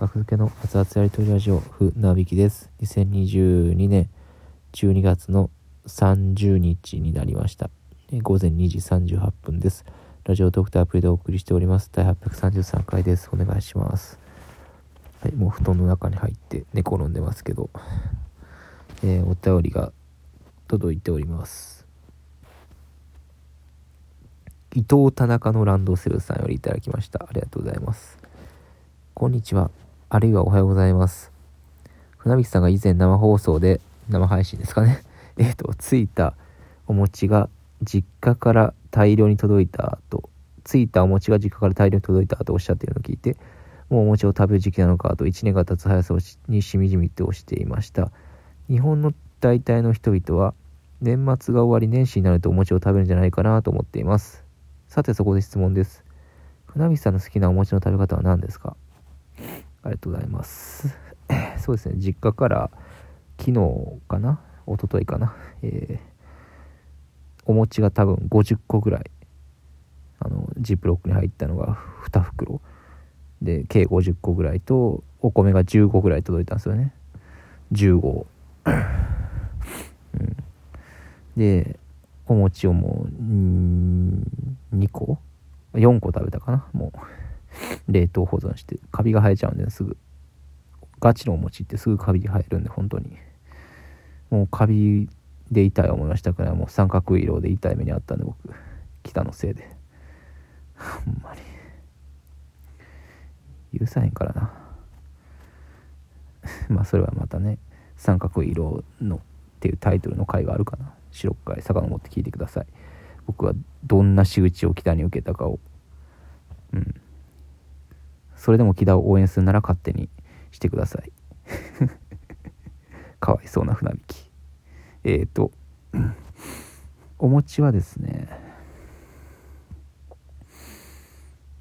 学付けの熱々やりとりラジオ、ふなびきです。2022年12月の30日になりました。午前2時38分です。ラジオドクターアプリでお送りしております。第833回です。お願いします。はい、もう布団の中に入って寝転んでますけど、えーお便りが届いております。伊藤田中のランドセルさんよりいただきました。ありがとうございます。こんにちは。あるいはおはようございます。船引さんが以前生放送で、生配信ですかね。えっ、と、ついたお餅が実家から大量に届いたと、ついたお餅が実家から大量に届いたとおっしゃっているのを聞いて、もうお餅を食べる時期なのかと1年が経つ速さにしみじみと押していました。日本の大体の人々は、年末が終わり年始になるとお餅を食べるんじゃないかなと思っています。さてそこで質問です。船引さんの好きなお餅の食べ方は何ですか？ありがとうございます。そうですね、実家から昨日かな一昨日かな、えーお餅が多分50個ぐらい、あの、ジップロックに入ったのが2袋。で、計50個ぐらいと、お米が15ぐらい届いたんですよね。15。うん、で、お餅をもう、2個 ?4 個食べたかなもう。冷凍保存してカビが生えちゃうんですぐ。ガチのお餅ってすぐカビが生えるんで本当に。もうカビで痛い思いましたからもう三角色で痛い目にあったんで僕。北のせいで。ほんまに。許さへんからな。まあそれはまたね三角色のっていうタイトルの回があるかな。白回遡って聞いてください。僕はどんな仕打ちを北に受けたかを。うん。それでも木田を応援するなら勝手にしてください。かわいそうな船引き。えっ、ー、と、お餅はですね、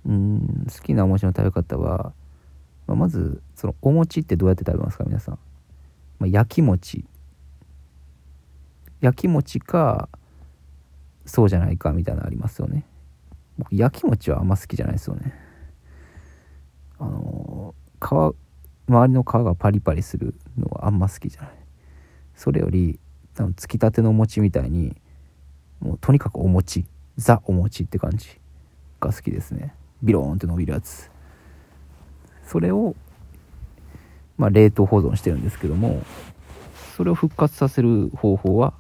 うん、好きなお餅の食べ方は、まあ、まず、そのお餅ってどうやって食べますか、皆さん。まあ、焼き餅。焼き餅か、そうじゃないかみたいなのありますよね。僕、焼き餅はあんま好きじゃないですよね。あの皮周りの皮がパリパリするのはあんま好きじゃない。それより多分つきたてのお餅みたいにもうとにかくお餅。ザお餅って感じが好きですね。ビローンって伸びるやつ。それをまあ冷凍保存してるんですけどもそれを復活させる方法は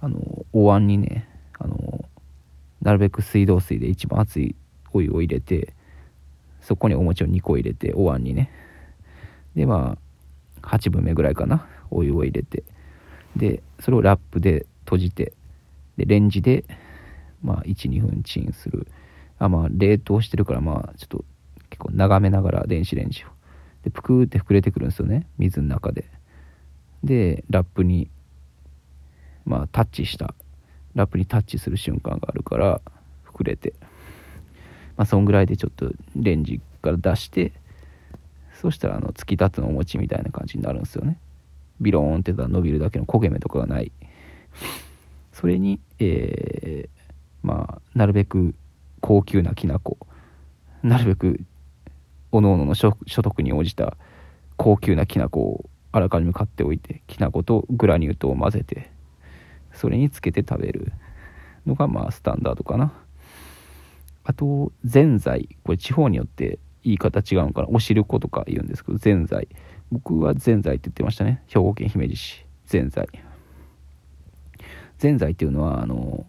あのお椀にねあのなるべく水道水で一番熱いお湯を入れてそこにお餅を2個入れてお椀にね。でまあ8分目ぐらいかな。お湯を入れて。でそれをラップで閉じてでレンジでまあ12分チンする。あまあ冷凍してるからまあちょっと結構眺めながら電子レンジを。でぷくーって膨れてくるんですよね。水の中で。でラップにまあタッチした。ラップにタッチする瞬間があるから膨れて。まあ、そんぐらいでちょっとレンジから出してそしたらあの突き立つのお餅みたいな感じになるんですよね。ビローンってた伸びるだけの焦げ目とかがない。それにえー、まあなるべく高級なきな粉なるべくおのおのの所得に応じた高級なきな粉をあらかじめ買っておいてきな粉とグラニュー糖を混ぜてそれにつけて食べるのがまあスタンダードかな。あと、ぜんざい。これ地方によって言い方違うのかな。おしることか言うんですけど、ぜんざい。僕はぜんざいって言ってましたね。兵庫県姫路市。ぜんざい。ぜんざいっていうのは、あの、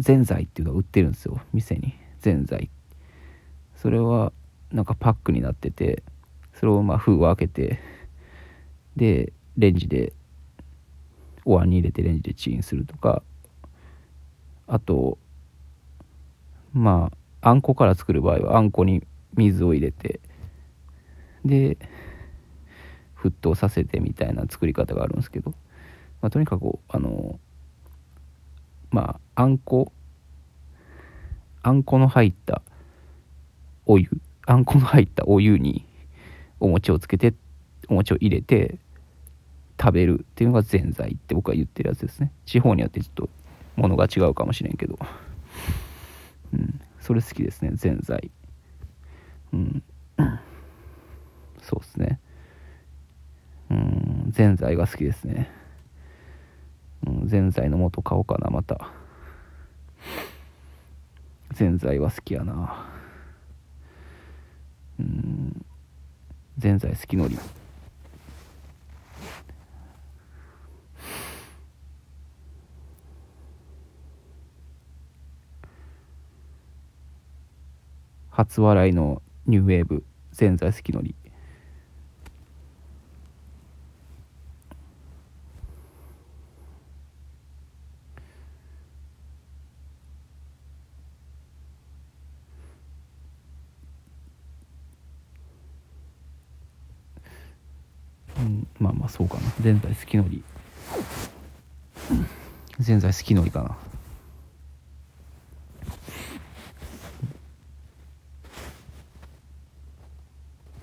ぜんざいっていうのが売ってるんですよ。店に。ぜんざい。それは、なんかパックになってて、それをまあ封を開けて、で、レンジで、お椀に入れてレンジでチンするとか、あと、まああんこから作る場合はあんこに水を入れてで沸騰させてみたいな作り方があるんですけど、まあ、とにかくあのまああんこあんこの入ったお湯あんこの入ったお湯にお餅をつけてお餅を入れて食べるっていうのがぜんざいって僕は言ってるやつですね。地方によってちょっとものが違うかもしれんけど。うん、それ好きですねぜんざい。うん。そうですね。うんぜんざいが好きですね。うんぜんざいの素買おうかなまた。ぜんざいは好きやな。うん。ぜんざい好きのり初笑いのニューウェーブ全在好きのり。まあまあそうかな。全在好きのり。全在好きのりかな。